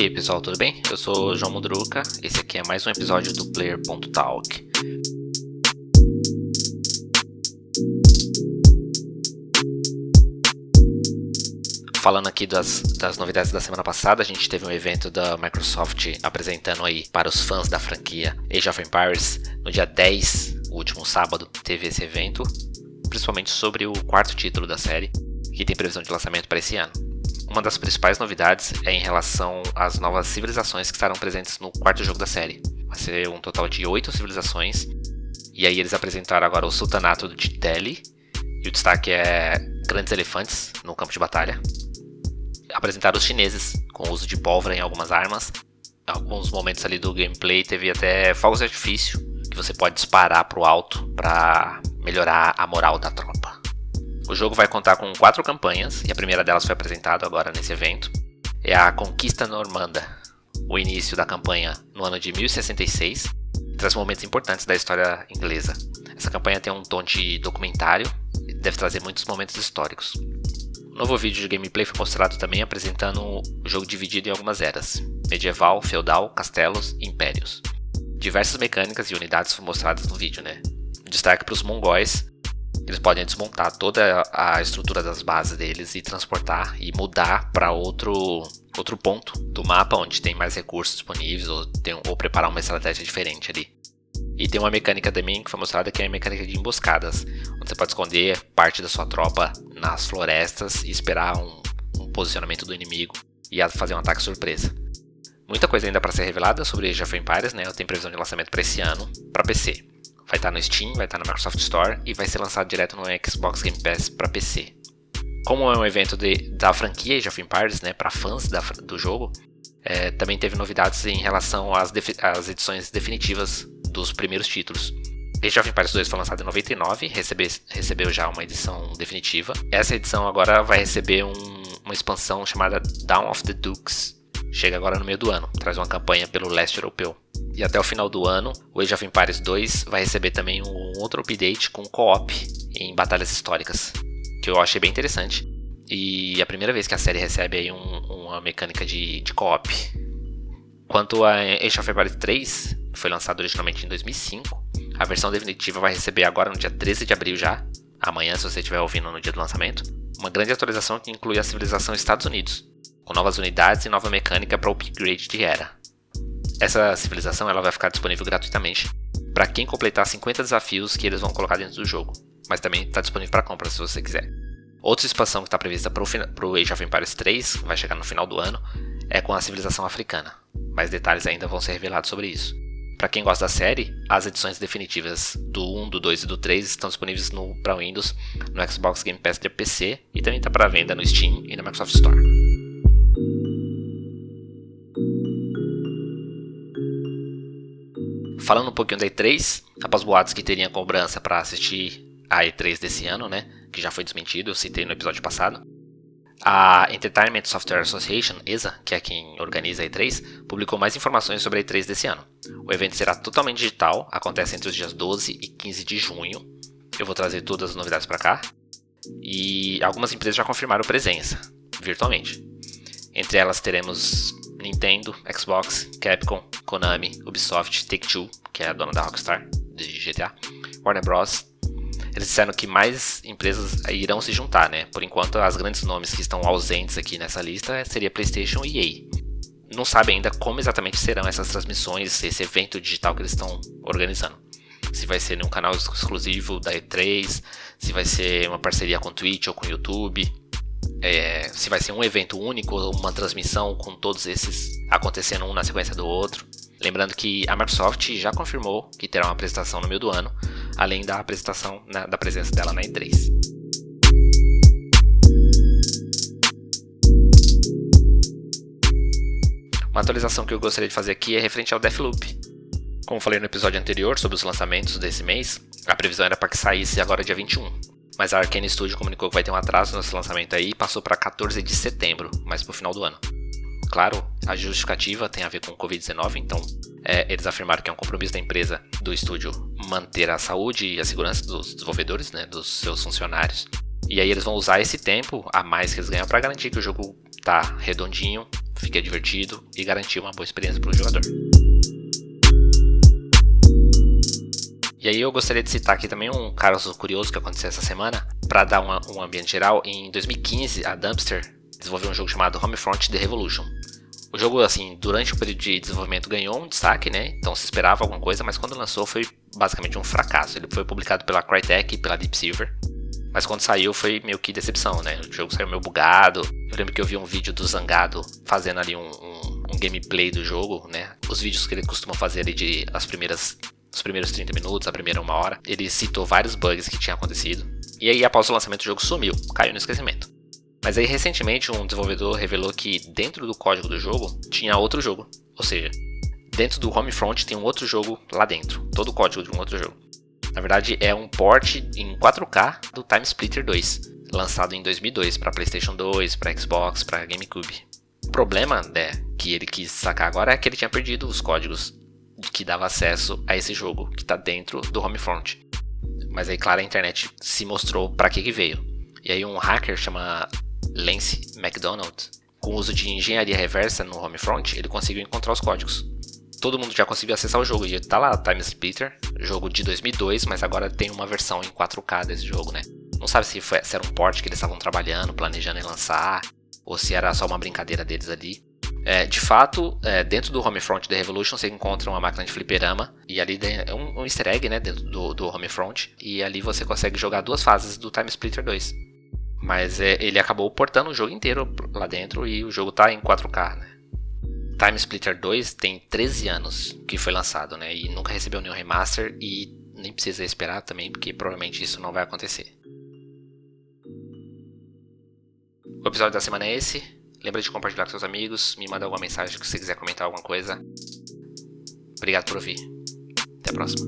E aí pessoal, tudo bem? Eu sou o João Mudruca, esse aqui é mais um episódio do Player.talk. Falando aqui das, das novidades da semana passada, a gente teve um evento da Microsoft apresentando aí para os fãs da franquia Age of Empires. No dia 10, o último sábado, teve esse evento, principalmente sobre o quarto título da série, que tem previsão de lançamento para esse ano. Uma das principais novidades é em relação às novas civilizações que estarão presentes no quarto jogo da série. Vai ser um total de oito civilizações. E aí eles apresentaram agora o Sultanato de Delhi. E o destaque é grandes elefantes no campo de batalha. Apresentaram os chineses, com o uso de pólvora em algumas armas. Em alguns momentos ali do gameplay teve até fogos de artifício que você pode disparar para o alto para melhorar a moral da tropa. O jogo vai contar com quatro campanhas, e a primeira delas foi apresentada agora nesse evento. É a Conquista Normanda, o início da campanha no ano de 1066, traz momentos importantes da história inglesa. Essa campanha tem um tom de documentário e deve trazer muitos momentos históricos. Um novo vídeo de gameplay foi mostrado também apresentando o jogo dividido em algumas eras: medieval, feudal, castelos e impérios. Diversas mecânicas e unidades foram mostradas no vídeo, né? Destaque para os mongóis, eles podem desmontar toda a estrutura das bases deles e transportar e mudar para outro outro ponto do mapa onde tem mais recursos disponíveis ou, tem, ou preparar uma estratégia diferente ali. E tem uma mecânica também que foi mostrada que é a mecânica de emboscadas, onde você pode esconder parte da sua tropa nas florestas e esperar um, um posicionamento do inimigo e fazer um ataque surpresa. Muita coisa ainda para ser revelada sobre Age of Empires, né? Eu tenho previsão de lançamento para esse ano para PC. Vai estar no Steam, vai estar na Microsoft Store e vai ser lançado direto no Xbox Game Pass para PC. Como é um evento de, da franquia Age of Empires, né, para fãs da, do jogo, é, também teve novidades em relação às, às, edições definitivas dos primeiros títulos. Age of Empires 2 foi lançado em 99, recebe, recebeu já uma edição definitiva. Essa edição agora vai receber um, uma expansão chamada Down of the Dukes. Chega agora no meio do ano, traz uma campanha pelo leste europeu. E até o final do ano, o Age of Empires 2 vai receber também um outro update com co-op em batalhas históricas, que eu achei bem interessante. E é a primeira vez que a série recebe aí um, uma mecânica de, de co-op. Quanto a Age of Empires 3, foi lançado originalmente em 2005, a versão definitiva vai receber agora no dia 13 de abril já, amanhã se você estiver ouvindo no dia do lançamento, uma grande atualização que inclui a civilização Estados Unidos, com novas unidades e nova mecânica para o upgrade de era. Essa civilização ela vai ficar disponível gratuitamente para quem completar 50 desafios que eles vão colocar dentro do jogo, mas também está disponível para compra se você quiser. Outra expansão que está prevista para o Age of Empires 3, que vai chegar no final do ano, é com a civilização africana. Mais detalhes ainda vão ser revelados sobre isso. Para quem gosta da série, as edições definitivas do 1, do 2 e do 3 estão disponíveis para Windows, no Xbox Game Pass de PC e também está para venda no Steam e na Microsoft Store. Falando um pouquinho da E3, após boatos que teriam cobrança para assistir a E3 desse ano, né, que já foi desmentido, eu citei no episódio passado, a Entertainment Software Association, ESA, que é quem organiza a E3, publicou mais informações sobre a E3 desse ano. O evento será totalmente digital, acontece entre os dias 12 e 15 de junho. Eu vou trazer todas as novidades para cá. E algumas empresas já confirmaram presença, virtualmente. Entre elas teremos Nintendo, Xbox, Capcom, Konami, Ubisoft, Take-Two, que é a dona da Rockstar de GTA, Warner Bros. Eles disseram que mais empresas irão se juntar, né? Por enquanto, as grandes nomes que estão ausentes aqui nessa lista seria PlayStation e EA. Não sabe ainda como exatamente serão essas transmissões, esse evento digital que eles estão organizando. Se vai ser num canal exclusivo da E3, se vai ser uma parceria com Twitch ou com YouTube, é, se vai ser um evento único ou uma transmissão com todos esses acontecendo um na sequência do outro. Lembrando que a Microsoft já confirmou que terá uma apresentação no meio do ano, além da apresentação na, da presença dela na E3. Uma atualização que eu gostaria de fazer aqui é referente ao Deathloop. Como falei no episódio anterior sobre os lançamentos desse mês, a previsão era para que saísse agora dia 21 mas a Arkane Studio comunicou que vai ter um atraso nesse lançamento aí e passou para 14 de setembro, mas pro final do ano. Claro, a justificativa tem a ver com o Covid-19, então é, eles afirmaram que é um compromisso da empresa, do estúdio, manter a saúde e a segurança dos desenvolvedores, né, dos seus funcionários. E aí eles vão usar esse tempo a mais que eles ganham para garantir que o jogo tá redondinho, fica divertido e garantir uma boa experiência para o jogador. E aí eu gostaria de citar aqui também um caso curioso que aconteceu essa semana, para dar uma, um ambiente geral. Em 2015, a Dumpster desenvolveu um jogo chamado Homefront The Revolution. O jogo, assim, durante o período de desenvolvimento ganhou um destaque, né? Então se esperava alguma coisa, mas quando lançou foi basicamente um fracasso. Ele foi publicado pela Crytek e pela Deep Silver. Mas quando saiu foi meio que decepção, né? O jogo saiu meio bugado. Eu lembro que eu vi um vídeo do Zangado fazendo ali um, um, um gameplay do jogo, né? Os vídeos que ele costuma fazer ali de as primeiras os primeiros 30 minutos, a primeira uma hora, ele citou vários bugs que tinham acontecido. E aí, após o lançamento, o jogo sumiu, caiu no esquecimento. Mas aí, recentemente, um desenvolvedor revelou que dentro do código do jogo tinha outro jogo. Ou seja, dentro do Homefront tem um outro jogo lá dentro, todo o código de um outro jogo. Na verdade, é um port em 4K do Time Splitter 2, lançado em 2002 para PlayStation 2, para Xbox, para GameCube. O problema né, que ele quis sacar agora é que ele tinha perdido os códigos que dava acesso a esse jogo que está dentro do Homefront. Mas aí, claro, a internet se mostrou para que, que veio. E aí um hacker chama Lance McDonald, com o uso de engenharia reversa no Homefront, ele conseguiu encontrar os códigos. Todo mundo já conseguiu acessar o jogo e tá lá, Time Splitter, jogo de 2002, mas agora tem uma versão em 4K desse jogo, né? Não sabe se, foi, se era um port que eles estavam trabalhando, planejando em lançar, ou se era só uma brincadeira deles ali. É, de fato, é, dentro do Homefront The Revolution você encontra uma máquina de fliperama e ali é um, um easter egg né, dentro do, do Homefront e ali você consegue jogar duas fases do Time Splitter 2. Mas é, ele acabou portando o jogo inteiro lá dentro e o jogo tá em 4K. Né? Time Splitter 2 tem 13 anos que foi lançado né, e nunca recebeu nenhum remaster e nem precisa esperar também porque provavelmente isso não vai acontecer. O episódio da semana é esse. Lembra de compartilhar com seus amigos, me manda alguma mensagem se você quiser comentar alguma coisa. Obrigado por ouvir. Até a próxima.